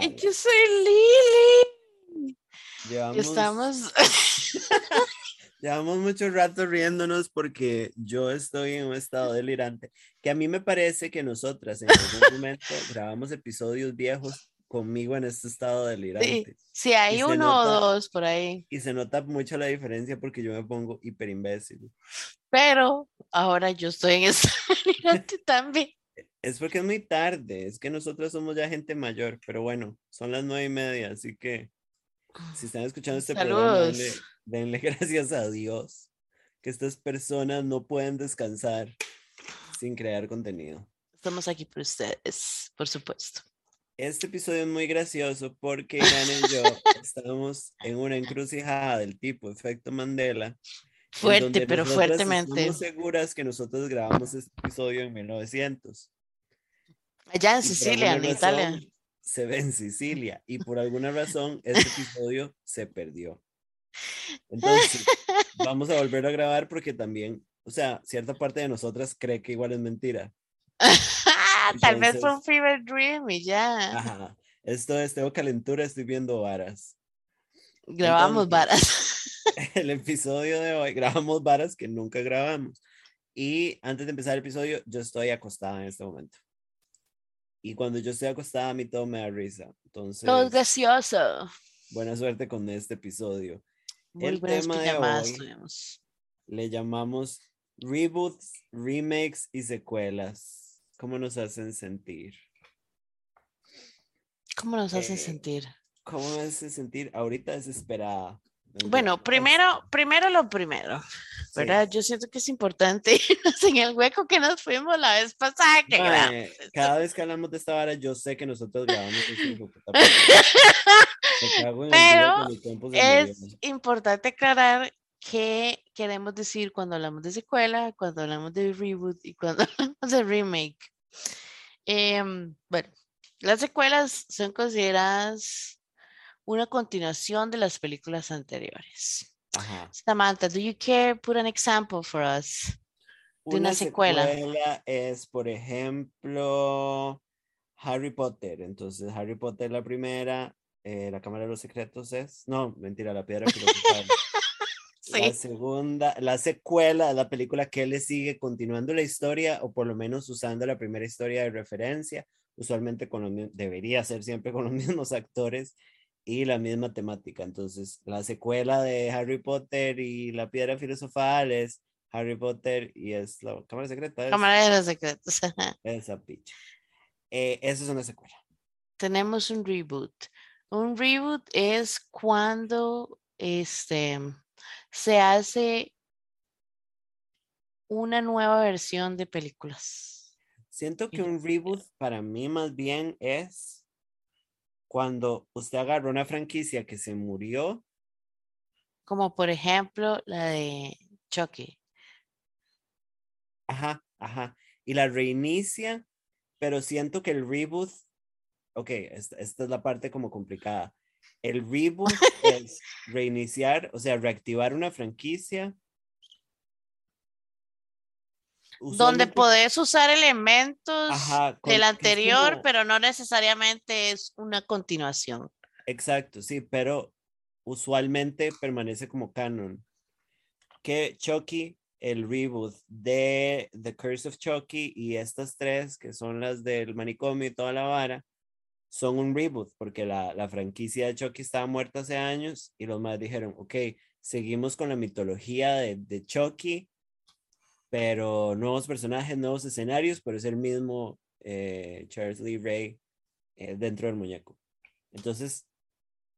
Y yo soy Lili. Llevamos, Estamos. llevamos mucho rato riéndonos porque yo estoy en un estado delirante. Que a mí me parece que nosotras en algún momento grabamos episodios viejos conmigo en este estado Sí, delirante. sí, hay se uno o nota- dos por ahí. Y se nota mucho la diferencia porque yo me pongo hiper imbécil. Pero ahora yo estoy en esta delirante también. Es porque es muy tarde, es que nosotros somos ya gente mayor, pero bueno, son las nueve y media, así que si están escuchando este programa, denle, Saludos. denle gracias a Dios que estas personas no pueden descansar sin crear contenido. Estamos aquí por ustedes, por supuesto. Este episodio es muy gracioso porque Irán y yo estamos en una encrucijada del tipo efecto Mandela. Fuerte, pero fuertemente. Estamos seguras que nosotros grabamos este episodio en 1900. Allá en Sicilia, en Italia. Se ve en Sicilia y por alguna razón este episodio se perdió. Entonces, vamos a volver a grabar porque también, o sea, cierta parte de nosotras cree que igual es mentira. Tal vez fue un Entonces- fever dream y ya. Ajá. Esto es, tengo calentura, estoy viendo varas. Grabamos entonces- varas. El episodio de hoy grabamos varas que nunca grabamos. Y antes de empezar el episodio, yo estoy acostada en este momento. Y cuando yo estoy acostada, a mí todo me da risa. Entonces, Todo es gracioso. buena suerte con este episodio. Muy el tema de pijamadas hoy-. Le llamamos reboots, remakes y secuelas. ¿Cómo nos hacen sentir? ¿Cómo nos hacen Eh, sentir? ¿Cómo me hace sentir ahorita desesperada? Bueno, primero, primero lo primero, Sí. ¿verdad? Yo siento que es importante irnos en el hueco que nos fuimos la vez pasada que. Mae, cada vez que hablamos de esta vara, yo sé que nosotros grabamos este Pero Es murió. importante aclarar qué queremos decir cuando hablamos de secuela, cuando hablamos de reboot y cuando hablamos de remake. Em, bueno, las secuelas son consideradas una continuación de las películas anteriores. Ajá. Samantha, do you care put an example for us? de una secuela. es, por ejemplo, Harry Potter. Entonces, Harry Potter la primera, eh, la Cámara de los Secretos es, no, mentira, la Piedra Filosofal. La Sí. segunda, la secuela la película que le sigue continuando la historia o por lo menos usando la primera historia de referencia, usualmente con los debería ser siempre con los mismos actores y la misma temática. Entonces, la secuela de Harry Potter y la Piedra Filosofal es Harry Potter y es la Cámara Secreta. es Cámara de los secretos. esa picha. Eh, eso es una secuela. Tenemos un reboot. Un reboot es cuando este, se hace una nueva versión de películas. Siento que un reboot para mí más bien es cuando usted agarra una franquicia que se murió Como por ejemplo la de Chucky. Ajá, ajá. Y la reinicia, pero siento que el reboot, ok, esta, esta es la parte como complicada. El reboot es reiniciar, o sea, reactivar una franquicia. Donde podés usar elementos Ajá, del anterior, como- pero no necesariamente es una continuación. Exacto, sí, pero usualmente permanece como canon. Que Chucky, el reboot de The Curse of Chucky y estas tres, que son las del manicomio y toda la vara, son un reboot, porque la, la franquicia de Chucky estaba muerta hace años y los más dijeron, ok, seguimos con la mitología de, de Chucky, pero nuevos personajes, nuevos escenarios, pero es el mismo eh, Charles Lee Ray eh, dentro del muñeco. Entonces,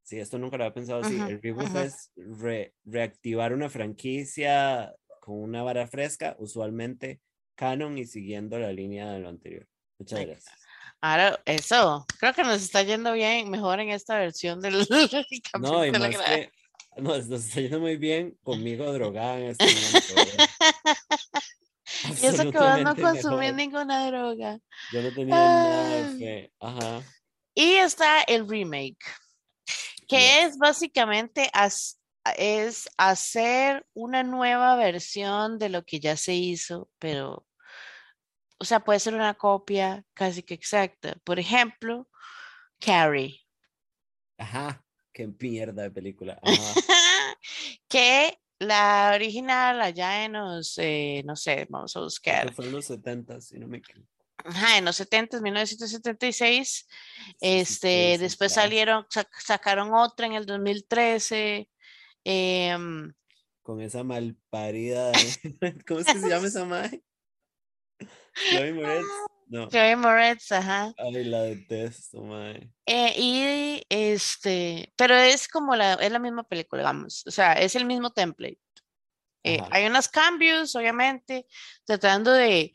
sí, esto nunca lo había pensado así. El reboot es re- reactivar una franquicia con una vara fresca, usualmente canon y siguiendo la línea de lo anterior. Muchas gracias. Ahora, eso, creo que nos está yendo bien, mejor en esta versión del No, y más que nos, nos está yendo muy bien conmigo drogada en este momento. Y eso que vos no consumís ninguna droga. Yo no tenía nada de Ay. fe. Ajá. Y está el remake, que es básicamente as- es hacer una nueva versión de lo que ya se hizo, pero, o sea, puede ser una copia casi que exacta. Por ejemplo, Carrie. Ajá, qué mierda de película. Ajá. que la original allá en los, eh, no sé, vamos a buscar. Fue en los 70, si no me equivoco. Ajá, en los 70, 1976. Este, sí, después salieron, sac- sacaron otra en el 2013. em, Con esa malparida. ¿Cómo es que se llama esa madre? Chloe Moretz. No. Chloe Moretz, ajá. Ay, la detesto, madre. Eh, y este, pero es como la, es la misma película, digamos, o sea, es el mismo template. Eh, hay unos cambios, obviamente, tratando de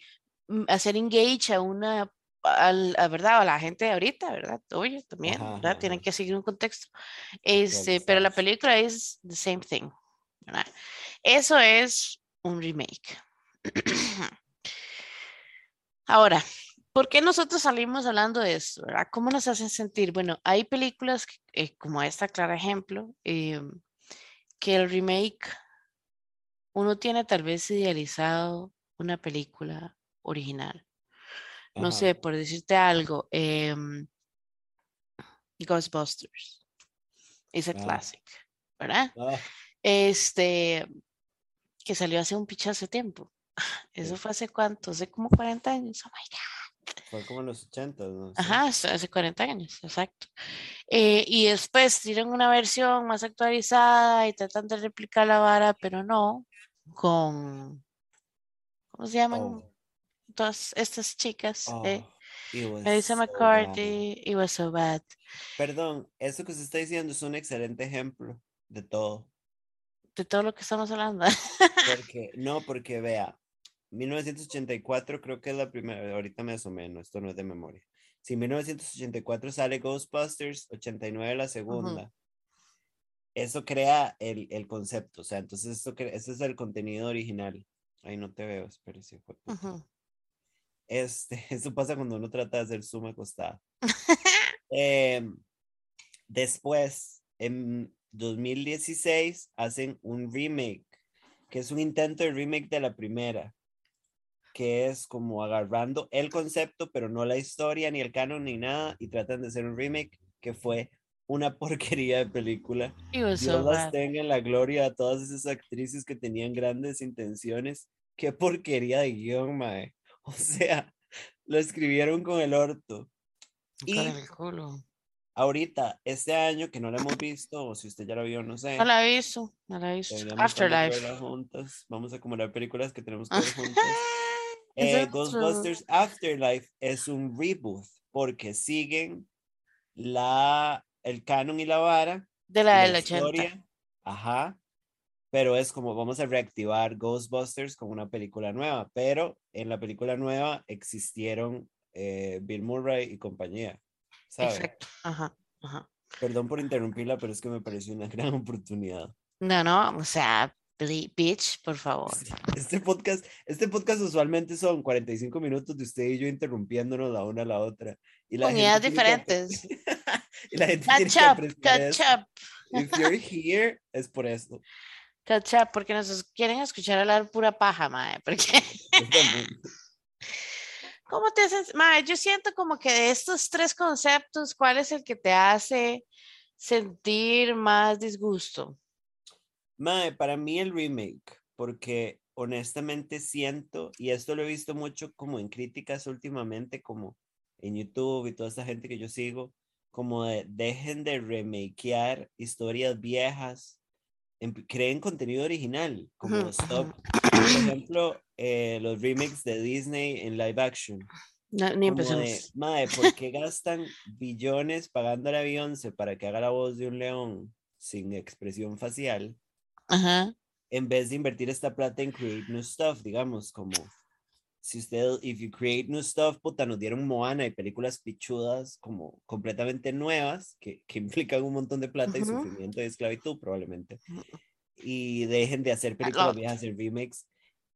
mm, hacer engage a una, al- a, ¿verdad? A la gente de ahorita, ¿verdad? Oye, también, Ajá, ¿verdad? ajá, Tienen que seguir un contexto. Este, pero la película es the same thing, ¿verdad? Eso es un remake. Ahora, ¿por qué nosotros salimos hablando de esto? ¿verdad? ¿Cómo nos hacen sentir? Bueno, hay películas eh, como esta, claro ejemplo, eh, que el remake, uno tiene tal vez idealizado una película original. No Ajá. sé, por decirte algo, em, Ghostbusters. Es a Ah. classic, ¿verdad? Ah, Este, que salió hace un pichazo tiempo. Eso fue hace cuánto, hace como 40 años. Oh my God. Fue como en los 80, ¿no? Sí. Ajá, hace hace 40 años, exacto. Eh, y después tiran una versión más actualizada y tratan de replicar la vara, pero no con, ¿cómo se llaman? Oh, Todas estas chicas. eh, oh, was Melissa so bad. McCarthy, It Was So Bad. Perdón, eso que usted está diciendo es un excelente ejemplo de todo. De todo lo que estamos hablando. Porque, no, porque vea, 1984 creo que es la primera, ahorita me asomé, no, esto no es de memoria. Si 1984 sale Ghostbusters, 89 la segunda. Eso crea el, el concepto, o sea, entonces esto ese es el contenido original. Ahí no te veo, espérese. hijo de puta. Ujú. Este, eso pasa cuando uno trata de hacer suma acostada. Em, después, en 2016, hacen un remake, que es un intento de remake de la primera, que es como agarrando el concepto, pero no la historia, ni el canon, ni nada, y tratan de hacer un remake que fue una porquería de película. Dios So las tenga en la gloria a todas esas actrices que tenían grandes intenciones. Qué porquería de guion, mae. O sea, lo escribieron con el orto. Y el culo. ahorita, este año que no la hemos visto, o si usted ya la vio, no sé. No la he visto, no la he visto. Afterlife. juntas. Vamos a acumular películas que tenemos que ver juntas. Eh, Ghostbusters Afterlife es un reboot porque siguen la, el canon y la vara De la la del 80. historia, ajá, pero es como vamos a reactivar Ghostbusters con una película nueva, pero en la película nueva existieron eh, Bill Murray y compañía, ¿sabes? Exacto. Ajá, ajá. Perdón por interrumpirla, pero es que me pareció una gran oportunidad. No, no, o sea, bitch, por favor. Este podcast, este podcast usualmente son 45 minutos de usted y yo interrumpiéndonos la una a la otra. Y la que apre- diferentes. y la gente Catch up, catch eso. up, If you're here, es por esto. catch up, porque nos quieren escuchar hablar pura paja, mae. Porque. ¿cómo te haces? Mae, yo siento como que de estos tres conceptos, ¿cuál es el que te hace sentir más disgusto? Mae, para mí el remake, porque honestamente siento, y esto lo he visto mucho como en críticas últimamente, como en YouTube y toda esta gente que yo sigo, como de dejen de remakear historias viejas, em- creen contenido original, como stop, ujú. por ejemplo, eh, los remakes de Disney en live action. No, ni Como de, mae, ¿por qué gastan billones pagando a Beyoncé para que haga la voz de un león sin expresión facial? Ajá. en vez de invertir esta plata en create new stuff, digamos, como si usted, if you create new stuff, puta, nos dieron Moana y películas pichudas como completamente nuevas, que, que implican un montón de plata y Ujú. sufrimiento y esclavitud probablemente, y dejen de hacer películas viejas en remakes,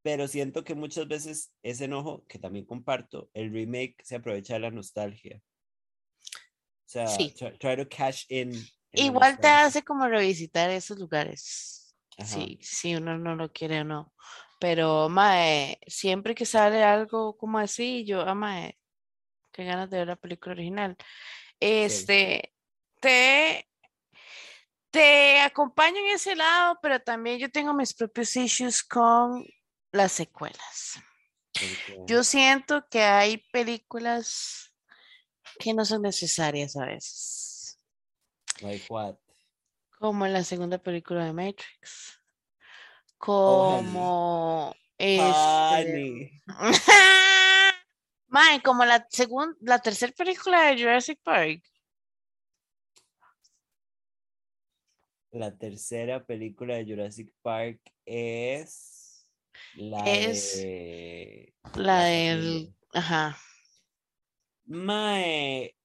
pero siento que muchas veces ese enojo, que también comparto, el remake se aprovecha de la nostalgia. O sea, Sí. try, try to cash in. Igual te hace como revisitar esos lugares. Ajá. Sí, si uno no lo quiere o no. Pero, mae, siempre que sale algo como así, yo, ah, mae, qué ganas de ver la película original. Este, te, te acompaño en ese lado, pero también yo tengo mis propios issues con las secuelas. Yo siento que hay películas que no son necesarias a veces, Like what? Como la segunda película de Matrix, Oh, como este, Honey. Mae, como la segunda, la tercera película de Jurassic Park. La tercera película de Jurassic Park es la Es de La del, ajá. Mae,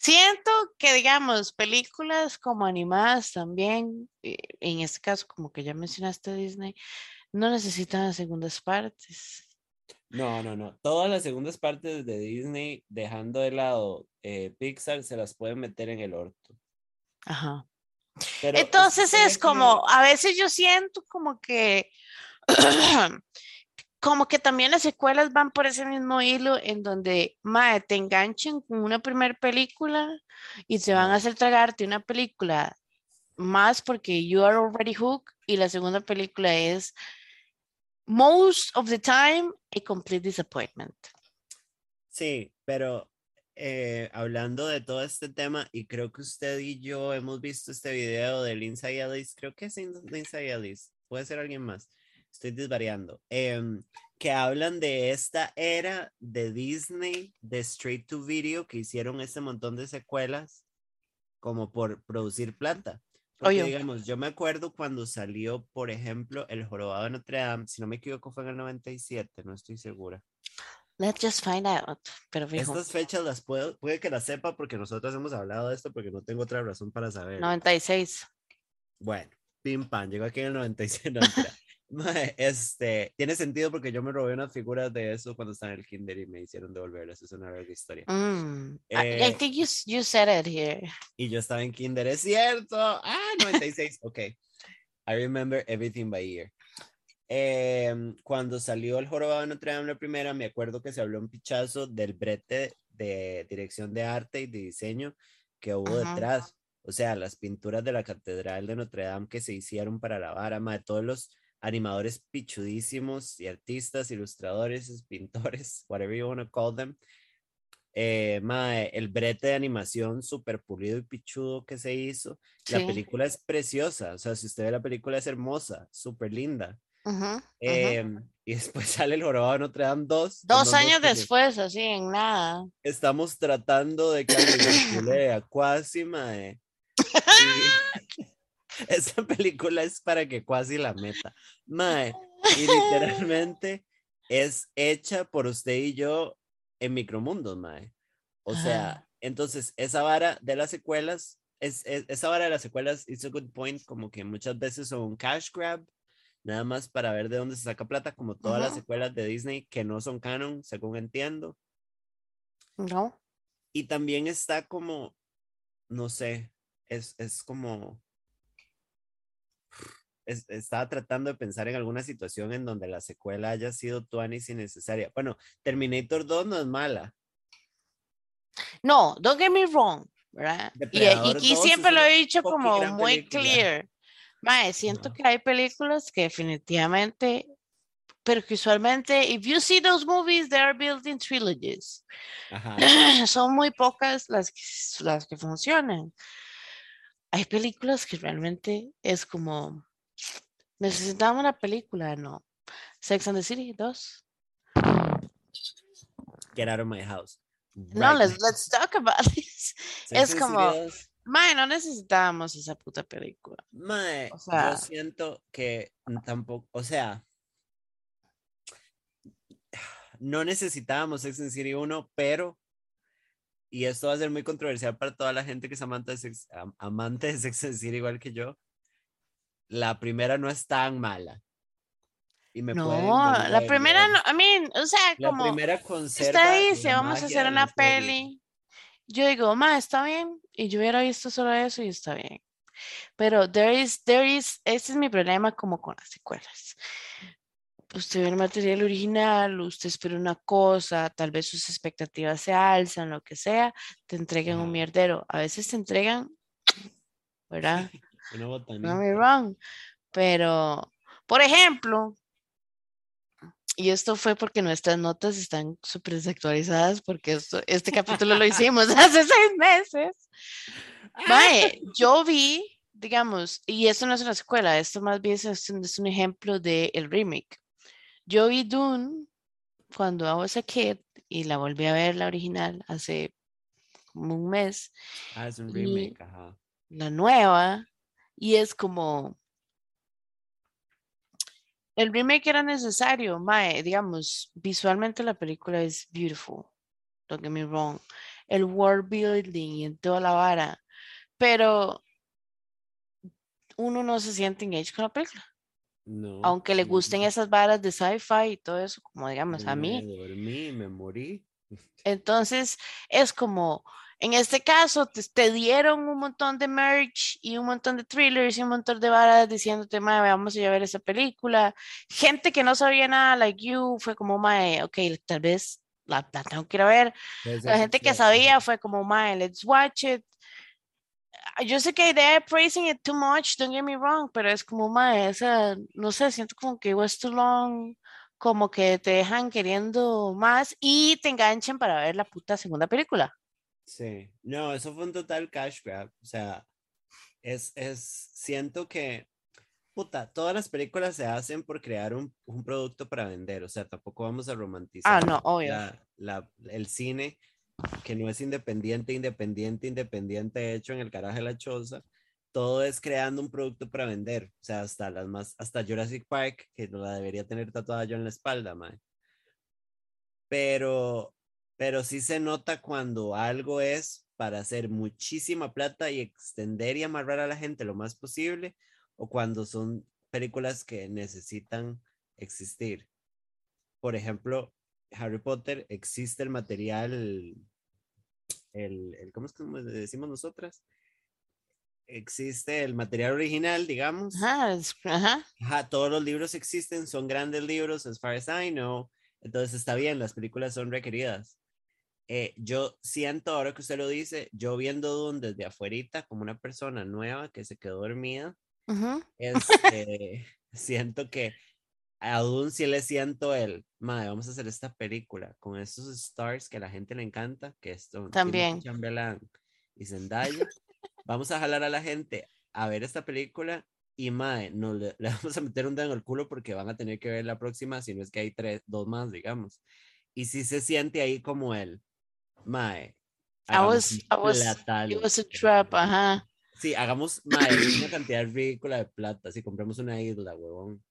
Siento que, digamos, películas como animadas también, eh, en este caso, como que ya mencionaste Disney, no necesitan segundas partes. no, no, no. Todas las segundas partes de Disney, dejando de lado eh, Pixar, se las pueden meter en el orto. Ajá. Pero Entonces ¿usted es como, a veces yo siento como que, como que también las secuelas van por ese mismo hilo en donde, mae, te enganchan con una primera película y te van a hacer tragarte una película más porque you are already hooked y la segunda película es most of the time a complete disappointment. Sí, pero eh, hablando de todo este tema, y creo que usted y yo hemos visto este video de Lindsay Ellis, creo que es Lindsay Ellis, puede ser alguien más, estoy desvariando, em, que hablan de esta era de Disney, de Straight to Video, que hicieron este montón de secuelas como por producir plata. Porque Obvio. digamos, yo me acuerdo cuando salió, por ejemplo, El Jorobado de Notre Dame, si no me equivoco fue en el 97, no estoy segura. Let's just find out. Pero fijo, Estas fechas las puedo, puede que las sepa porque nosotros hemos hablado de esto porque no tengo otra razón para saber. 96. Bueno, pim pam, llegó aquí en el 96. no, mentira. Mae, este, tiene sentido porque yo me robé unas figuras de eso cuando estaba en el kinder y me hicieron devolverlas. Es una larga historia. Mm, I, I Eh, think you, you said it here. Y yo estaba en kinder, es cierto. Ah, 96. ok. I remember everything by year. Em, cuando salió el jorobado de Notre Dame la primera, me acuerdo que se habló un pichazo del brete de dirección de arte y de diseño que hubo Ajá. detrás. O sea, las pinturas de la catedral de Notre Dame que se hicieron para la vara, de todos los animadores pichudísimos y artistas, ilustradores, pintores, whatever you want to call them. Eh, mae, el brete de animación súper pulido y pichudo que se hizo. La Sí. película es preciosa, o sea, si usted ve la película es hermosa, súper linda. Ujú, ujú. Em, y después sale el jorobado de Notre Dame 2. en Dos años después, así en nada. Estamos tratando de que alguien a Quasi, mae. Y esa película es para que Quasi la meta. Mae, y literalmente es hecha por usted y yo en micromundos, mae. O sea, entonces esa vara de las secuelas, es, es- esa vara de las secuelas, it's a good point, como que muchas veces son cash grab, nada más para ver de dónde se saca plata, como todas las secuelas de Disney que no son canon, según entiendo. No. Y también está como, no sé, es, es como, es- estaba tratando de pensar en alguna situación en donde la secuela haya sido tuanis innecesaria. Bueno, Terminator 2 no es mala. No, don't get me wrong, ¿verdad? Y, Depredador aquí 2 siempre lo he dicho como muy película. clear. Mae, siento Ajá. que hay películas que definitivamente, pero que usualmente, if you see those movies, they are built in trilogies. Ajá. Son muy pocas las que, las que funcionan. Hay películas que realmente es como, necesitamos una película, no. Sex and the City 2. Get out of my house. No, Right let's, now. let's talk about this. Sex es como- 2, Mae, no necesitábamos esa puta película. mae, o sea- yo siento que tampoco, o sea, no necesitábamos Sex and the City 1, pero, y esto va a ser muy controversial para toda la gente que es amante de Sex, am- amante de Sex and the City igual que yo, la primera no es tan mala. Y me No, la primera no, I mean, o sea, La como primera usted dice, vamos a hacer una peli, yo digo, ma, está bien, y yo hubiera visto solo eso y está bien. Pero there is, there is, ese es mi problema como con las secuelas. usted ve el material original, usted espera una cosa, tal vez sus expectativas se alzan, lo que sea, te entregan un mierdero. A veces te entregan, ¿verdad? Una No me wrong. Pero, por ejemplo, y esto fue porque nuestras notas están súper desactualizadas porque esto, este capítulo lo hicimos hace seis meses. Mae, yo vi, digamos, y esto no es una secuela, esto más bien es un, es un ejemplo del el remake. Yo vi Dune cuando I was a kid y la volví a ver la original hace como un mes, Ah, es un remake, ajá. la nueva, y es como... El remake era necesario, mae, digamos, visualmente la película es beautiful, don't get me wrong. El world building y en toda la vara, pero uno no se siente engaged con la película. No. Aunque le gusten no. esas varas de sci-fi y todo eso, como digamos a mí. Me dormí, me morí. Entonces, es como, en este caso, te, te dieron un montón de merch y un montón de thrillers y un montón de varas diciéndote, mae, vamos a ir a ver esa película. Gente que no sabía nada, like you, fue como, mae, ok, tal vez la, la tengo que ir a ver. La gente que sabía fue como, mae, let's watch it. Ah, Yo sé que they're praising it too much, don't get me wrong, pero es como, mae, o sea, no sé, siento como que was too long, como que te dejan queriendo más y te enganchan para ver la puta segunda película. Sí, no, eso fue un total cash grab. O sea, es, es, siento que, puta, todas las películas se hacen por crear un, un producto para vender. O sea, tampoco vamos a romantizar Ah, no, obvio. la, la- el cine que no es independiente, independiente, independiente, hecho en el carajo de la choza. Todo es creando un producto para vender. O sea, hasta las más, hasta Jurassic Park, que no la debería tener tatuada yo en la espalda, mae. Pero, pero sí se nota cuando algo es para hacer muchísima plata y extender y amarrar a la gente lo más posible, o cuando son películas que necesitan existir. Por ejemplo, Harry Potter, existe el material, el, el ¿cómo es que decimos nosotras? Existe el material original, digamos. Ajá, ajá. Ajá, todos los libros existen, son grandes libros, as far as I know. Entonces está bien, las películas son requeridas. Eh, yo siento, ahora que usted lo dice, yo viendo Dune desde afuerita, como una persona nueva que se quedó dormida, ujú. este, siento que a Dune sí le siento el, madre, vamos a hacer esta película con estos stars que a la gente le encanta, que son También. Chalamet y Zendaya. Vamos a jalar a la gente a ver esta película y mae, no le, le vamos a meter un dedo en el culo porque van a tener que ver la próxima, si no es que hay tres, dos más, digamos. Y si se siente ahí como él, mae. I was, I was, it was a trap, ajá. Sí, hagamos mae, una cantidad ridícula de plata. Si compramos una isla, huevón.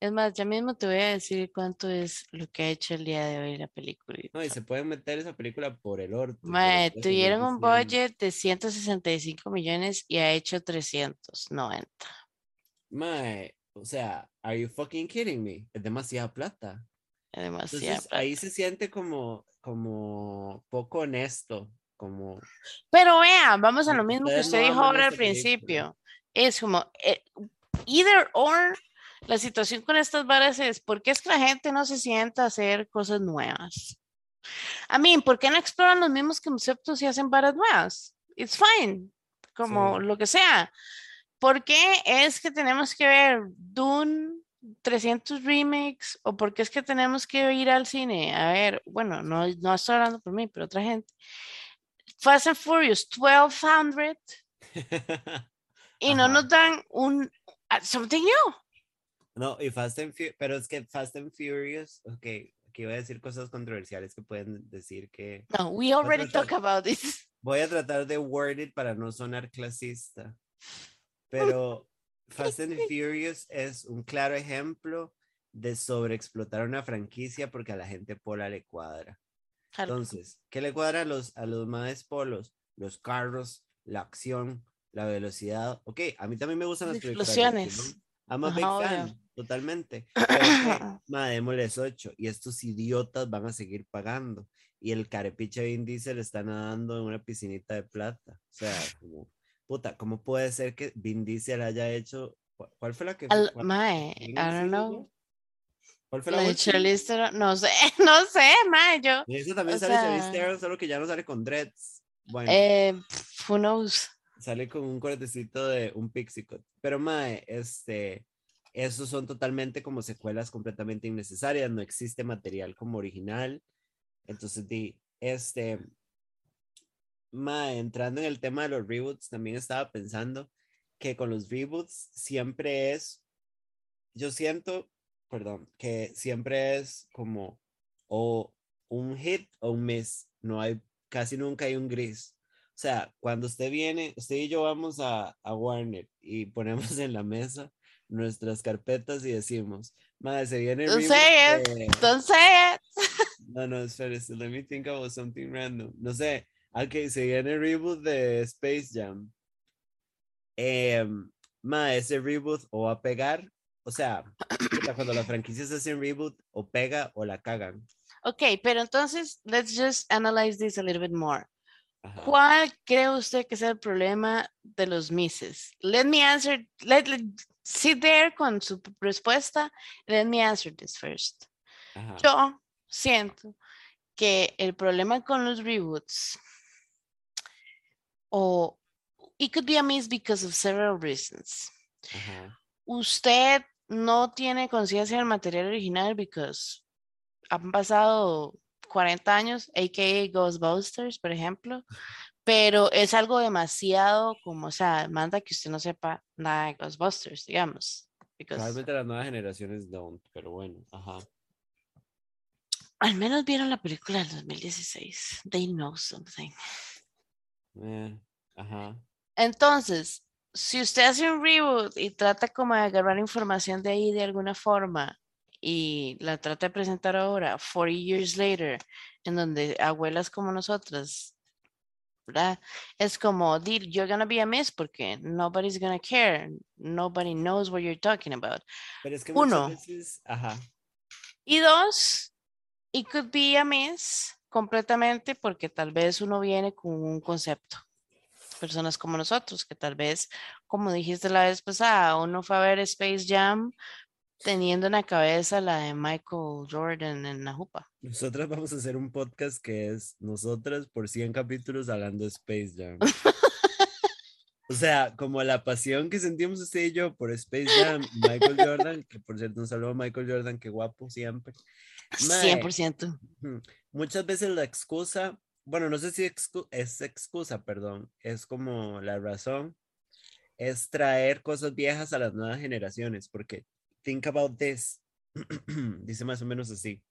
Es más, ya mismo te voy a decir cuánto es lo que ha hecho el día de hoy la película. No, y se pueden meter esa película por el orto. Mae, tuvieron un budget de 165 millones y ha hecho 390. Mae, o sea, are you fucking kidding me? Es demasiada plata. Es demasiado. Entonces ahí se siente como, como poco honesto, como Pero vean, vamos a lo mismo que usted no dijo ahora al principio. Es como, eh, either or, la situación con estas varas es, ¿por qué es que la gente no se sienta a hacer cosas nuevas? I mean, ¿por qué no exploran los mismos conceptos y hacen varas nuevas? It's fine, como Sí. lo que sea. ¿Por qué es que tenemos que ver Dune 300 remakes? ¿O por qué es que tenemos que ir al cine? A ver, bueno, no, no estoy hablando por mí, pero otra gente. Fast and Furious 1200 y no Ajá. nos dan un uh, something new. No, y Fast and Furious, pero es que Fast and Furious, ok, aquí voy a decir cosas controversiales que pueden decir que No, we already tratar- talk about this. voy a tratar de word it para no sonar clasista, pero Fast and Furious es un claro ejemplo de sobreexplotar una franquicia porque a la gente pola le cuadra. Entonces, ¿qué le cuadra a los, a los más polos? Los carros, la acción, la velocidad. Ok, a mí también me gustan las explosiones. I'm a big Ajá, obvio. fan, totalmente. Pero ok, ma, démosles ocho. Y estos idiotas van a seguir pagando. Y el carepicha Vin Diesel está nadando en una piscinita de plata. O sea, como, puta, ¿cómo puede ser que Vin Diesel haya hecho? ¿cu- ¿Cuál fue la que fue? Al- ¿Cuál- mae, I don't know. no? ¿Cuál fue la, La de? Charlize Theron, no sé, no sé, mae, yo. Y Eso también sale Charlize sea- Theron, solo que ya no sale con dreads. Bueno, Eh, who knows? sale con un cortecito de un pixie cut. Pero, mae, este, esos son totalmente como secuelas completamente innecesarias. No existe material como original. Entonces, di, este, mae, entrando en el tema de los reboots, también estaba pensando que con los reboots siempre es, yo siento, perdón, que siempre es como o un hit o un miss. No hay, casi nunca hay un gris. O sea, cuando usted viene, usted y yo vamos a, a Warner y ponemos en la mesa nuestras carpetas y decimos, madre, se viene el Don't reboot say it. de-" Don't say it. No, no, espérese, let me think about something random. No sé, ok, se viene el reboot de Space Jam. Em, ma, ese reboot o va a pegar, o sea, cuando las franquicias hacen reboot, o pega o la cagan. Ok, pero entonces, let's just analyze this a little bit more. Ajá. ¿Cuál cree usted que es el problema de los Misses? Let me answer, let, let- sit there con su respuesta. Let me answer this first. Ajá. Yo siento que el problema con los reboots, o it could be a miss because of several reasons. Usted no tiene conciencia del material original because han pasado 40 años, a.k.a. Ghostbusters, por ejemplo, pero es algo demasiado como, o sea, manda que usted no sepa nada de Ghostbusters, digamos. because Probablemente las nuevas generaciones don't, pero bueno, ajá. al menos vieron la película del 2016. They know something. Eh, ajá. Entonces, si usted hace un reboot y trata como de agarrar información de ahí de alguna forma y la trata de presentar ahora, 40 years later, en donde abuelas como nosotras, ¿verdad? Es como, "Dude, you're gonna be a miss porque nobody's gonna care. Nobody knows what you're talking about. Pero es que Uno. veces, ajá. Y dos, it could be a miss completamente porque tal vez uno viene con un concepto. Personas como nosotros, que tal vez, como dijiste la vez pasada, uno fue a ver Space Jam teniendo en la cabeza la de Michael Jordan en la jupa. Nosotras vamos a hacer un podcast que es nosotras por 100 capítulos hablando de Space Jam. O sea, como la pasión que sentimos usted y yo por Space Jam, Michael Jordan, que por cierto un saludo a Michael Jordan, que guapo siempre. Mae, 100%. Ujú. Muchas veces la excusa, bueno, no sé si excu- es excusa, perdón, es como la razón, es traer cosas viejas a las nuevas generaciones, porque think about this, dice más o menos así.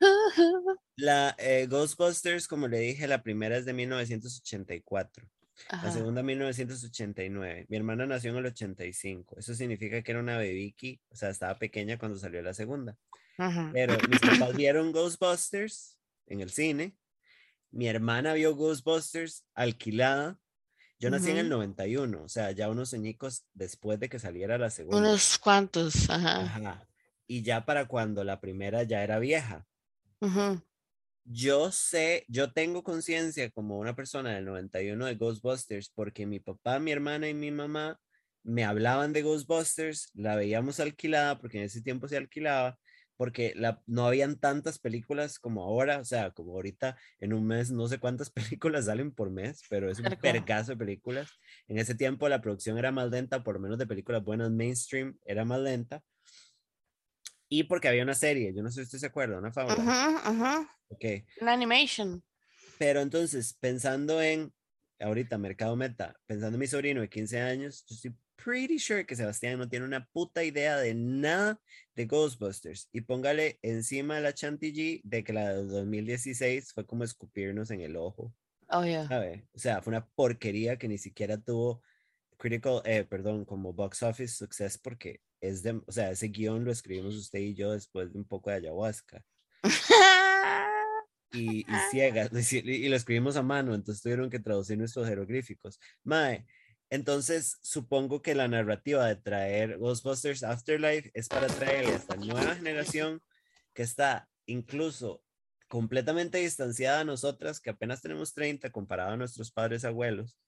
La eh, Ghostbusters, como le dije, la primera es de 1984, la Ajá. segunda 1989. Mi hermana nació en el 85. Eso significa que era una bebiki, o sea, estaba pequeña cuando salió la segunda. Ujú. Pero mis papás vieron Ghostbusters en el cine. Mi hermana vio Ghostbusters alquilada. Yo nací en el Ujú. 91, o sea, ya unos añicos después de que saliera la segunda. Unos cuantos, ajá. Ajá. Y ya para cuando la primera ya era vieja. Yo sé, yo tengo conciencia como una persona del 91 de Ghostbusters porque mi papá, mi hermana y mi mamá me hablaban de Ghostbusters, la veíamos alquilada porque en ese tiempo se alquilaba, porque la, no habían tantas películas como ahora, o sea, como ahorita en un mes no sé cuántas películas salen por mes, pero es un percazo de películas. En ese tiempo la producción era más lenta, por lo menos de películas buenas mainstream era más lenta. Y porque había una serie, yo no sé si usted se acuerda, una fábula. Ujú, ujú. Ok. Una animation. Pero entonces, pensando en, ahorita, Mercado Meta, pensando en mi sobrino de 15 años, yo estoy pretty sure que Sebastián no tiene una puta idea de nada de Ghostbusters. Y póngale encima la chantilly de que la del 2016 fue como escupirnos en el ojo, Oh, yeah. ¿sabe? O sea, fue una porquería que ni siquiera tuvo critical, eh, perdón, como box office success porque es de, o sea, ese guion lo escribimos usted y yo después de un poco de ayahuasca y, y ciegas, y y lo escribimos a mano, entonces tuvieron que traducir nuestros jeroglíficos. Mae, entonces supongo que la narrativa de traer Ghostbusters Afterlife es para traer a esta nueva generación que está incluso completamente distanciada a nosotras, que apenas tenemos 30 comparado a nuestros padres abuelos,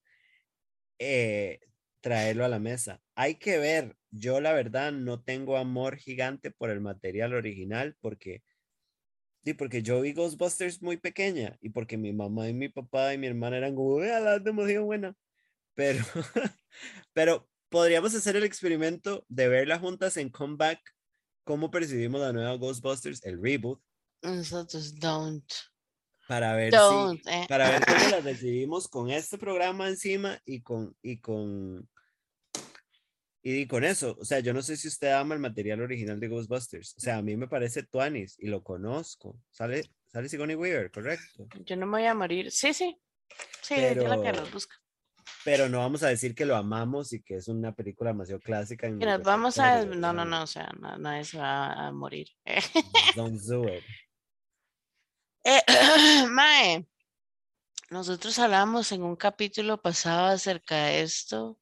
eh, traerlo a la mesa. Hay que ver, yo la verdad no tengo amor gigante por el material original porque, sí, porque yo vi Ghostbusters muy pequeña y porque mi mamá y mi papá y mi hermana eran como, vea, la demasiado buena. Pero, pero podríamos hacer el experimento de verla juntas en Comeback, cómo percibimos la nueva Ghostbusters, el reboot. Nosotros don't. Para ver, Don't, si, eh. para ver cómo la recibimos con este programa encima y con, y con, y con eso. O sea, yo no sé si usted ama el material original de Ghostbusters. O sea, a mí me parece Tuanis y lo conozco. Sale, sale Sigourney Weaver, correcto. Yo no me voy a morir. Sí, sí. Sí, es la que Pero- nos busca. Pero no vamos a decir que lo amamos y que es una película demasiado clásica. en nos vamos a. No, no, ¿no? no. O sea, no- nadie se va a morir. Don't do it. Eh, Mae, nosotros hablamos en un capítulo pasado acerca de esto,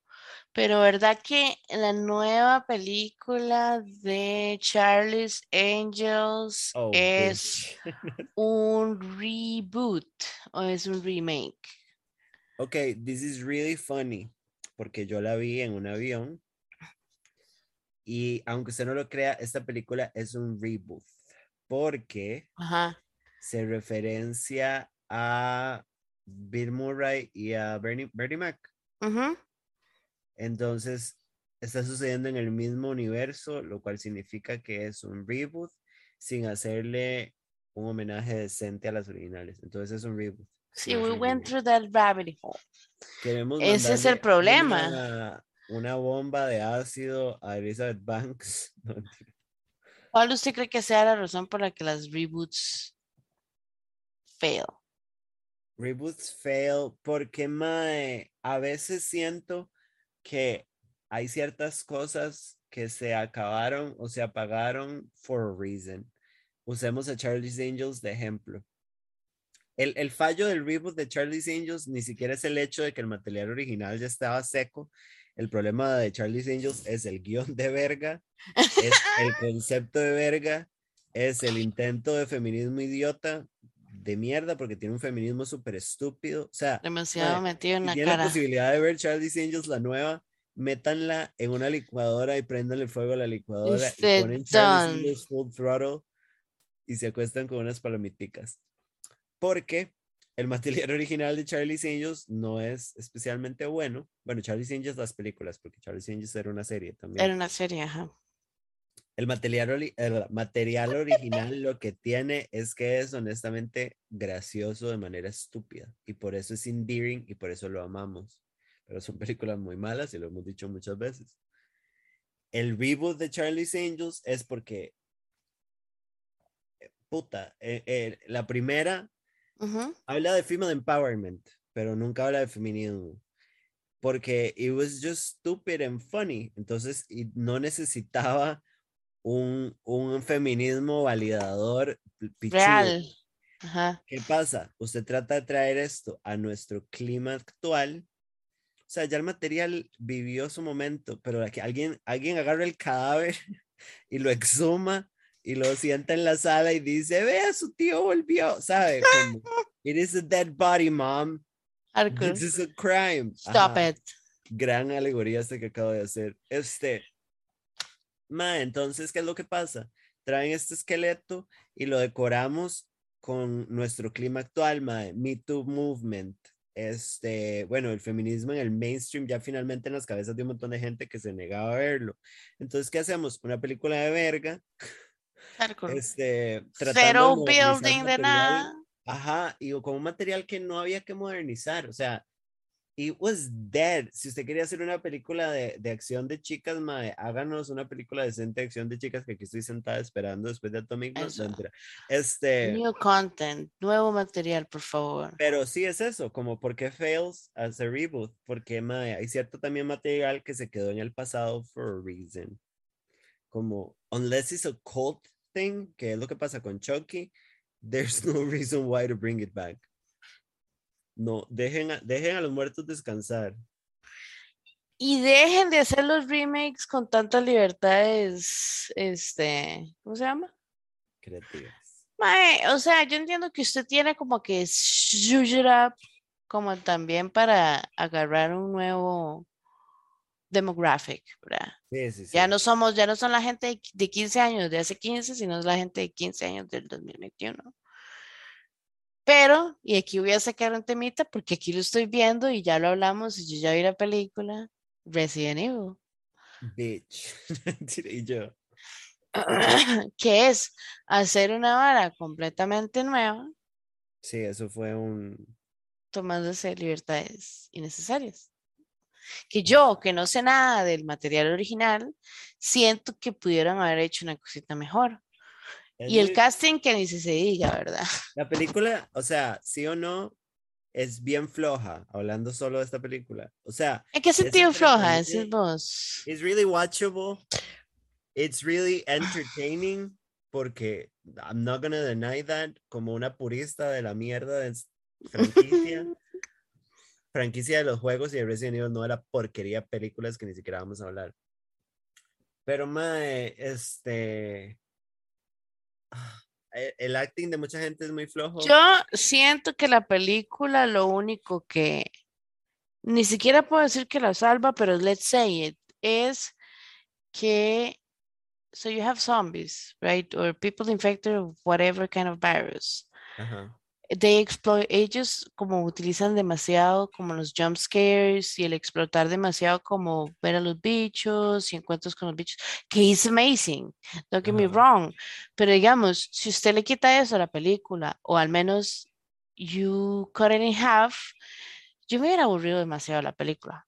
pero ¿verdad que la nueva película de Charlie's Angels Oh, es bitch. un reboot o es un remake? Ok, this is really funny porque yo la vi en un avión y aunque usted no lo crea, esta película es un reboot porque Ajá. se referencia a Bill Murray y a Bernie, Bernie Mac. ujú, Entonces, está sucediendo en el mismo universo, lo cual significa que es un reboot sin hacerle un homenaje decente a las originales. Entonces es un reboot. Sí, es we went through that rabbit hole. Queremos Ese es el problema. Una, una bomba de ácido a Elizabeth Banks. ¿Cuál usted cree que sea la razón por la que las reboots fail? Reboots fail porque mae, a veces siento que hay ciertas cosas que se acabaron o se apagaron for a reason. Usemos a Charlie's Angels de ejemplo. El, el fallo del reboot de Charlie's Angels ni siquiera es el hecho de que el material original ya estaba seco. El problema de Charlie's Angels es el guion de verga, es el concepto de verga, es el intento de feminismo idiota de mierda porque tiene un feminismo súper estúpido. O sea, Demasiado mae, metido en la tienen la posibilidad de ver Charlie's Angels, la nueva, métanla en una licuadora y prendanle fuego a la licuadora y ponen Charlie's. Angels full throttle y se acuestan con unas palomiticas. Porque el material original de Charlie's Angels no es especialmente bueno. Bueno, Charlie's Angels las películas, porque Charlie's Angels era una serie también. Era una serie, ajá. El material, el material original lo que tiene es que es honestamente gracioso de manera estúpida y por eso es endearing y por eso lo amamos. Pero son películas muy malas y lo hemos dicho muchas veces. El reboot de Charlie's Angels es porque, eh, puta, eh, eh, la primera Ujú. habla de female empowerment, pero nunca habla de feminismo. Porque it was just stupid and funny. Entonces, y no necesitaba un, un feminismo validador pi- pichudo. Real. Ajá. ¿Qué pasa? Usted trata de traer esto a nuestro clima actual. O sea, ya el material vivió su momento, pero que alguien, alguien agarra el cadáver y lo exhuma y lo sienta en la sala y dice, vea, su tío volvió, ¿sabe? Como, It is a dead body, mom. Hardcore. This is a crime. Stop Ajá, it. Gran alegoría este que acabo de hacer. Este, ma, entonces, ¿qué es lo que pasa? Traen este esqueleto y lo decoramos con nuestro clima actual, ma, Me Too Movement. Este, bueno, el feminismo en el mainstream ya finalmente en las cabezas de un montón de gente que se negaba a verlo. Entonces, ¿qué hacemos? Una película de verga. Este, Cero building de nada. Ajá, y con un material que no había que modernizar, o sea, it was dead. Si usted quería hacer una película de, de acción de chicas, mae, háganos una película decente de acción de chicas que aquí estoy sentada esperando después de Atomic. Mentira. Este, New content, nuevo material, por favor. pero sí es eso, como por qué fails as a reboot, porque mae, hay cierto también material que se quedó en el pasado for a reason. Como, unless it's a cult thing, que es lo que pasa con Chucky, there's no reason why to bring it back. No, dejen a, dejen a los muertos descansar. Y dejen de hacer los remakes con tantas libertades, este, ¿cómo se llama? Creativas. Mae, o sea, yo entiendo que usted tiene como que switch it up, como también para agarrar un nuevo, demographic, ¿verdad? Sí, sí, sí. Ya no somos, ya no son la gente de- de 15 años de hace 15, sino es la gente de 15 años del 2021. Pero, y aquí voy a sacar un temita porque aquí lo estoy viendo y ya lo hablamos y yo ya vi la película Resident Evil, Bitch. y yo. que es hacer una vara completamente nueva, Sí, eso fue un. tomándose libertades innecesarias. Que yo, que no sé nada del material original, siento que pudieron haber hecho una cosita mejor. es Y el muy- casting que ni se se diga, ¿verdad? La película, o sea, sí o no, es bien floja, hablando solo de esta película. O sea, ¿En qué sentido floja? es vos. it's really watchable. It's really entertaining porque I'm not gonna deny that como una purista de la mierda de franquicia. Franquicia de los juegos y de Resident Evil no era porquería películas que ni siquiera vamos a hablar. Pero mae, este ah, e- el acting de mucha gente es muy flojo. Yo siento que la película lo único que ni siquiera puedo decir que la salva, pero let's say it, es que so you have zombies, right? Or people infected of whatever kind of virus. Ajá. They exploit, ellos como utilizan demasiado como los jump scares y el explotar demasiado como ver a los bichos y encuentros con los bichos, que is amazing, don't get me wrong, pero digamos, si usted le quita eso a la película, o al menos you cut it in half, yo me hubiera aburrido demasiado la película.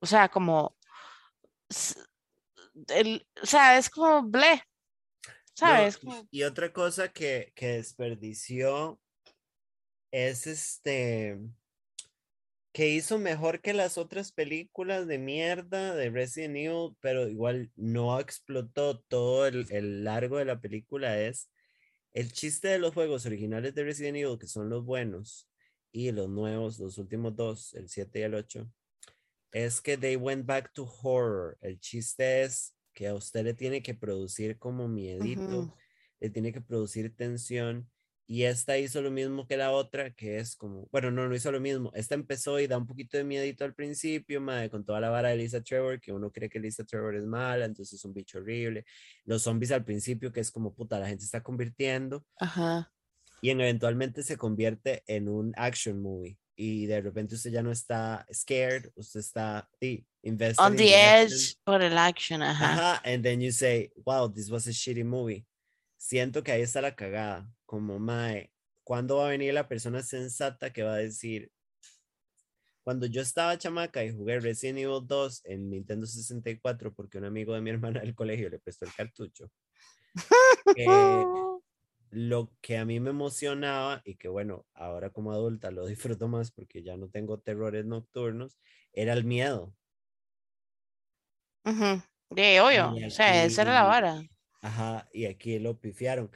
O sea, como, el- o sea, es como bleh, No, ¿sabes? y- Como- y otra cosa que, que desperdició es este que hizo mejor que las otras películas de mierda de Resident Evil, pero igual no explotó todo el, el largo de la película. Es el chiste de los juegos originales de Resident Evil, que son los buenos, y los nuevos, los últimos dos, el 7 y el 8, es que they went back to horror. El chiste es que a usted le tiene que producir como miedito le tiene que producir tensión. Y esta hizo lo mismo que la otra, que es como, bueno, no, no hizo lo mismo. Esta empezó y da un poquito de miedito al principio, madre, con toda la vara de Lisa Trevor, que uno cree que Lisa Trevor es mala, entonces es un bicho horrible. Los zombies al principio, que es como, puta, la gente se está convirtiendo. Ajá. Y en, eventualmente se convierte en un action movie. Y de repente usted ya no está scared, usted está sí, invested On the action. edge por el action, ajá. Ajá, and then you say, wow, this was a shitty movie. Siento que ahí está la cagada, como mae, ¿cuándo va a venir la persona sensata que va a decir, cuando yo estaba chamaca y jugué Resident Evil 2 en Nintendo 64 porque un amigo de mi hermana del colegio le prestó el cartucho, eh, lo que a mí me emocionaba y que bueno, ahora como adulta lo disfruto más porque ya no tengo terrores nocturnos, era el miedo. Ujú. De obvio, o sea, esa era la vara. Ajá, y aquí lo pifiaron.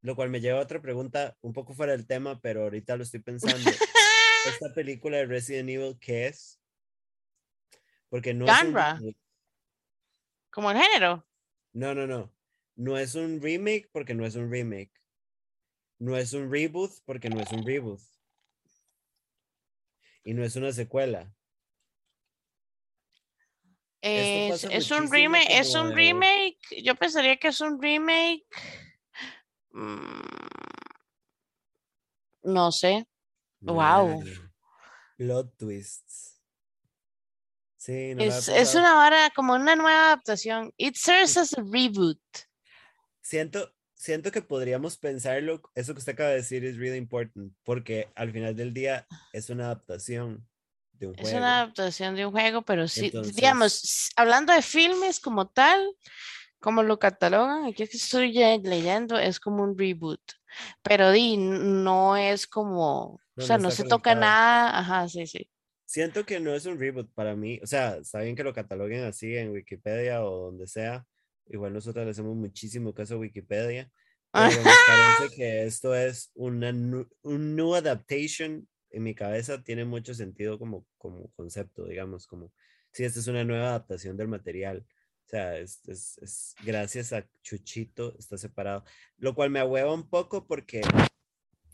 Lo cual me lleva a otra pregunta un poco fuera del tema, pero ahorita lo estoy pensando. ¿Esta película de Resident Evil qué es? Porque no es un. Como el género. No, no, no. No es un remake porque no es un remake. No es un reboot porque no es un reboot. Y no es una secuela. Es, pasa es un remake, es un remake. Yo pensaría que es un remake. mm, No sé. Wow. Plot twists. Sí, no Es, es una vara como una nueva adaptación. It serves as a reboot. siento, siento que podríamos pensarlo, eso que usted acaba de decir es really important, porque al final del día es una adaptación de un Es juego. una adaptación de un juego, pero sí, Entonces- digamos, hablando de filmes como tal, como lo catalogan, aquí es estoy leyendo, es como un reboot. Pero di, no es como, o No, sea, no no se toca conectado. nada. Ajá, sí, sí. Siento que no es un reboot para mí, o sea, está bien que lo cataloguen así en Wikipedia o donde sea, igual nosotros le hacemos muchísimo caso a Wikipedia, pero me parece que esto es una un new adaptation, en mi cabeza tiene mucho sentido como, como concepto, digamos, como si esta es una nueva adaptación del material. O sea, es, es- gracias a Chuchito está separado. Lo cual me ahueva un poco porque,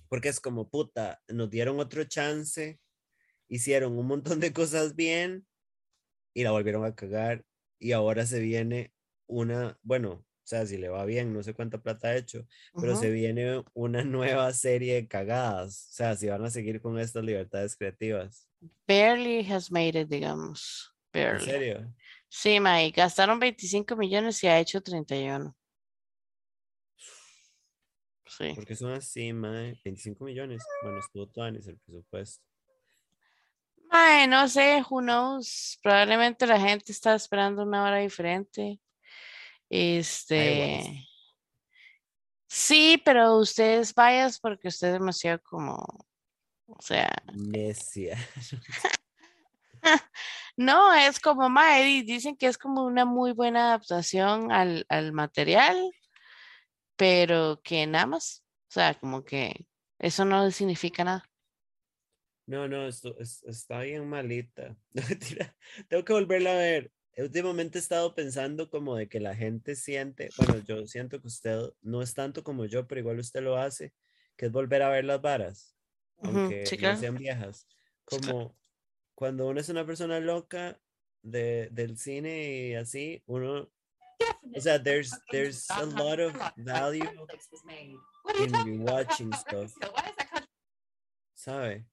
porque es como puta, nos dieron otro chance, hicieron un montón de cosas bien y la volvieron a cagar y ahora se viene una, bueno, o sea, si le va bien, no sé cuánta plata ha hecho, pero se viene una nueva serie de cagadas, o sea, si van a seguir con estas libertades creativas. Barely has made it, digamos. Barely. ¿En serio? Sí, Mike, gastaron 25 millones y ha hecho 31. Sí. Porque son así, mae, 25 millones. Bueno, estuvo todo el presupuesto. Mae, no sé, who knows. Probablemente la gente está esperando una hora diferente. Este. Sí, pero ustedes vayas porque usted es demasiado como. O sea. Necia. no, es como Mae, dicen que es como una muy buena adaptación al, al material, pero que nada más. O sea, como que eso no significa nada. No, no, esto está bien malita. Tengo que volverla a ver. Últimamente he estado pensando como de que la gente siente, bueno, yo siento que usted no es tanto como yo, pero igual usted lo hace, que es volver a ver las varas, aunque no sean viejas. Como cuando uno es una persona loca de, del cine y así, uno, o sea, there's, there's a lot of value in rewatching stuff. ¿Sabe?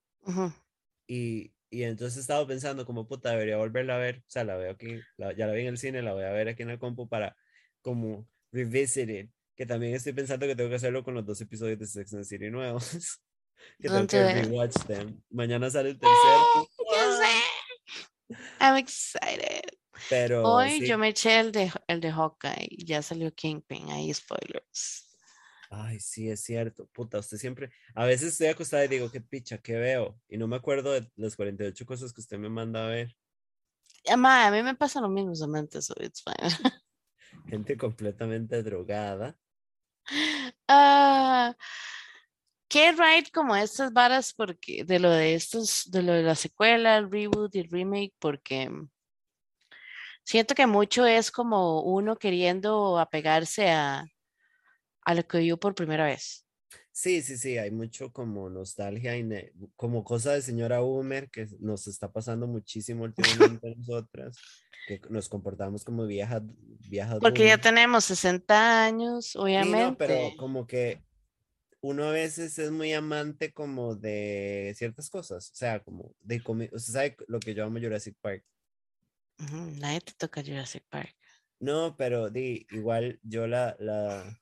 y, y, entonces he estado pensando como puta, debería volverla a ver. O sea, la veo aquí, ya la vi en el cine, la voy a ver aquí en el compu para como revisit Que también estoy pensando que tengo que hacerlo con los dos episodios de Sex and the City nuevos. que tengo que rewatch them. Mañana sale el tercero. I'm excited. Pero hoy yo me eché el de, el de Hawkeye. Ya salió Kingpin. Ahí spoilers. Ay, sí, es cierto. Puta, usted siempre. A veces estoy acostada y digo, qué picha, qué veo. Y no me acuerdo de las 48 cosas que usted me manda a ver. A mí me pasa lo mismo, Samantha, so it's fine. Gente completamente drogada. Ah, qué right como estas varas, porque de lo de estos, de lo de la secuela, el reboot y el remake, porque siento que mucho es como uno queriendo apegarse a a lo que vio por primera vez. Sí, sí, sí, hay mucho como nostalgia y como cosa de señora Boomer que nos está pasando muchísimo últimamente a nosotras, que nos comportamos como viejas. viejas Porque ya tenemos 60 años, obviamente. pero como que uno a veces es muy amante como de ciertas cosas, o sea, como de usted sabe lo que yo amo Jurassic Park. nadie te toca Jurassic Park. No, pero di, igual yo la, la,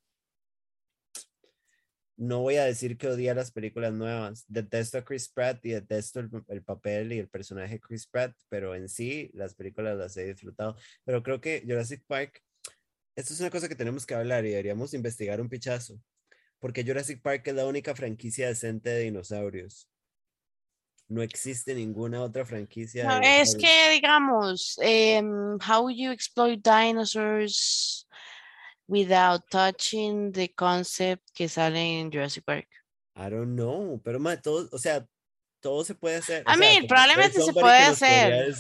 no voy a decir que odia las películas nuevas. Detesto a Chris Pratt y detesto el, papel y el personaje de Chris Pratt, pero en sí las películas las he disfrutado. Pero creo que Jurassic Park, esto es una cosa que tenemos que hablar y deberíamos investigar un pichazo, porque Jurassic Park es la única franquicia decente de dinosaurios. No existe ninguna otra franquicia. es que, digamos, um, How You Exploit Dinosaurs without touching the concept que sale en Jurassic Park? I don't know, pero más todo, o sea, todo se puede hacer. I mean, probablemente se puede hacer.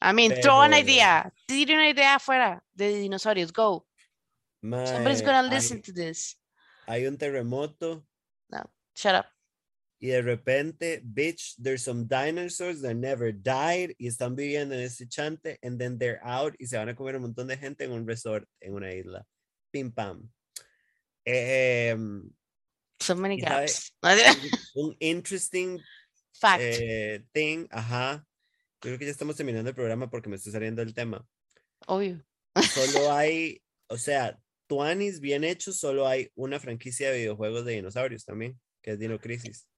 I mean, throw an idea. Tire una idea afuera de dinosaurios. Go. Somebody's gonna listen to this. Hay un terremoto. No, shut up y de repente, bitch, there's some dinosaurs that never died y están viviendo en ese chante and then they're out y se van a comer un montón de gente en un resort en una isla. Pim pam. Eh, so many gaps. un interesting fact eh, thing, ajá. Creo que ya estamos terminando el programa porque me estoy saliendo del tema. Obvio. Solo hay, o sea, Tuanis bien hechos, solo hay una franquicia de videojuegos de dinosaurios también, que es Dino Crisis.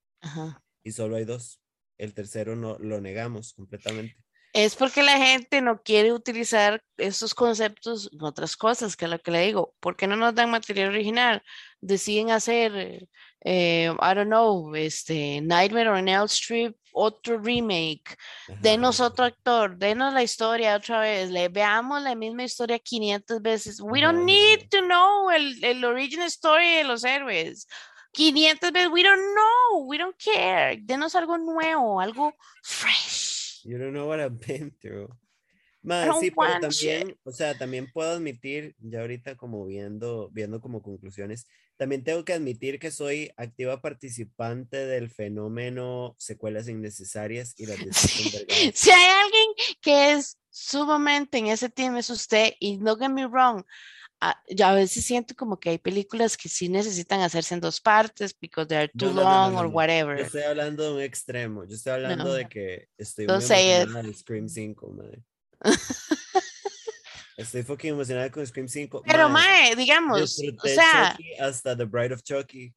Y solo hay dos. El tercero no lo negamos completamente. Es porque la gente no quiere utilizar esos conceptos en otras cosas, que es lo que le digo. ¿Por qué no nos dan material original? Deciden hacer, eh, I don't know, este, Nightmare on Elm Street, otro remake. Denos otro actor, denos la historia otra vez. Le veamos la misma historia 500 veces. We don't need to know el, el original story de los héroes. 500 veces, we don't know, we don't care. Denos algo nuevo, algo fresh. You don't know what I've been through. sí, pero también, o sea, también puedo admitir, ya ahorita como viendo, viendo como conclusiones, también tengo que admitir que soy activa participante del fenómeno secuelas innecesarias y las Si hay alguien que es sumamente en ese team es usted y no get me wrong. Ah, yo a veces siento como que hay películas que sí necesitan hacerse en dos partes because they are too No, no, long no, or no. Yo whatever. estoy hablando de un extremo. Yo estoy hablando de que estoy muy emocionada de Scream 5, madre. Estoy fucking emocionada con Scream 5. Pero, mae, mae, digamos, o sea, Chucky hasta The Bride of Chucky.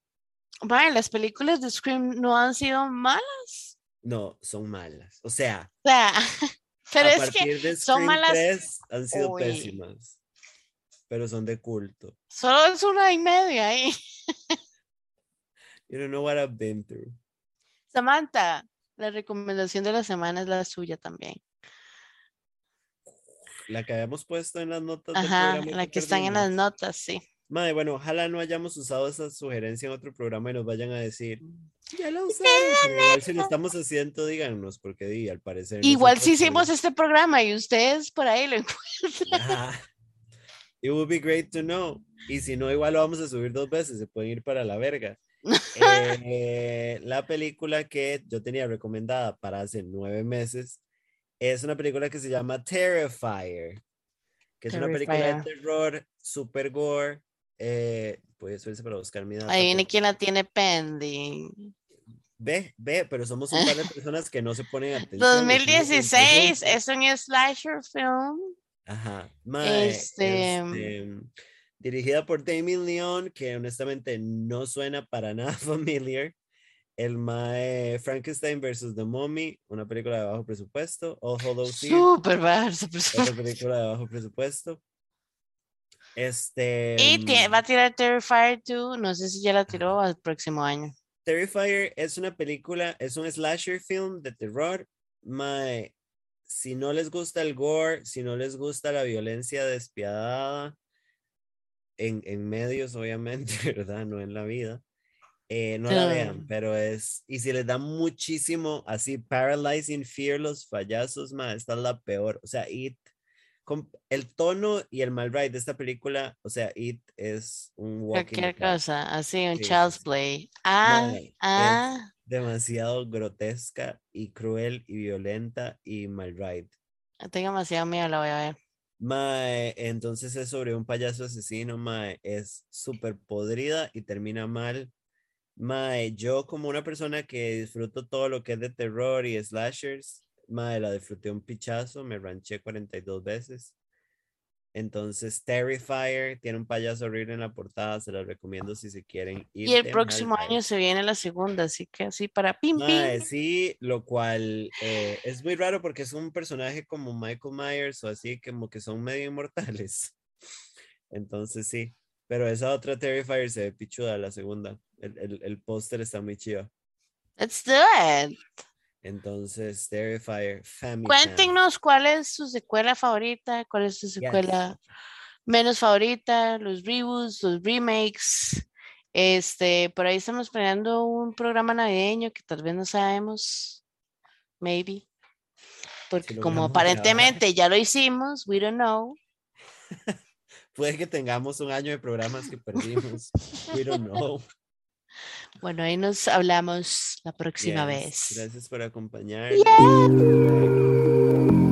mae, las películas de Scream no han sido malas. No, son malas. O sea, O sea, pero a es que partir de son Scream malas- 3 han sido Uy. pésimas. Pero son de culto. solo es una y media ahí. You don't know what I've been through. Samantha, la recomendación de la semana es la suya también. La que habíamos puesto en las notas del Ajá, programa la que están en las notas, sí. Madre, bueno, ojalá no hayamos usado esa sugerencia en otro programa y nos vayan a decir, ya usaron. pero igual si lo estamos haciendo, díganos, porque di, al parecer. Igual si hicimos este programa y ustedes por ahí lo encuentran. Ajá. It would be great to know. Y si no, igual lo vamos a subir dos veces, se pueden ir para la verga. Eh, la película que yo tenía recomendada para hace nueve meses es una película que se llama Terrifier, que es una película de Terrifier. terror, super gore. Eh, puede subirse para buscar mi data, Ahí viene quien la tiene pending. Ve, ve, pero somos un par de personas que no se ponen atención. y somos 2016 inteligentes. es un slasher film. Ajá. Mae, Este, este, dirigida por Damien Leon, que honestamente no suena para nada familiar. El Mae Frankenstein versus The Mummy, una película de bajo presupuesto. All Hallows Eve, Súper bajo. súper- otra película de bajo presupuesto. Este. Y mm, va a tirar Terrifier 2. No sé si ya la tiró al próximo año. Terrifier es una película, es un slasher film de terror. Mae, si no les gusta el gore, si no les gusta la violencia despiadada, en, en medios, obviamente, ¿verdad? No en la vida. eh, no la vean, pero es. Y si les da muchísimo así, paralyzing fear, los payasos, mae, esta es la peor. O sea, It. El tono y el mal ride de esta película, o sea, It es un Cualquier cosa. Así, un Sí, child's play. Ah, es- ah. demasiado grotesca y cruel y violenta y mal ride. Tengo demasiado miedo, la voy a ver. Mae, entonces es sobre un payaso asesino, mae, es súper podrida y termina mal. Mae, yo como una persona que disfruto todo lo que es de terror y slashers, mae, la disfruté un pichazo, me ranché 42 veces. Entonces, Terrifier tiene un payaso horrible en la portada, se la recomiendo si se quieren ir. Y el mal próximo año se viene la segunda, así que así para pim pim. sí, lo cual eh, es muy raro porque es un personaje como Michael Myers o así, como que son medio inmortales. Entonces sí, pero esa otra Terrifier se ve pichuda, la segunda. El, el, el póster está muy chido. Let's do it. Entonces, Terrifier, Family Cuéntenos cuál es su secuela favorita, cuál es su secuela menos favorita, los reboots, los remakes. Este, por ahí estamos planeando un programa navideño que tal vez no sabemos, maybe. Porque como aparentemente ya lo hicimos, we don't know. Puede que tengamos un año de programas que perdimos. We don't know. Bueno, ahí nos hablamos la próxima vez. Gracias por acompañarnos. Yeah.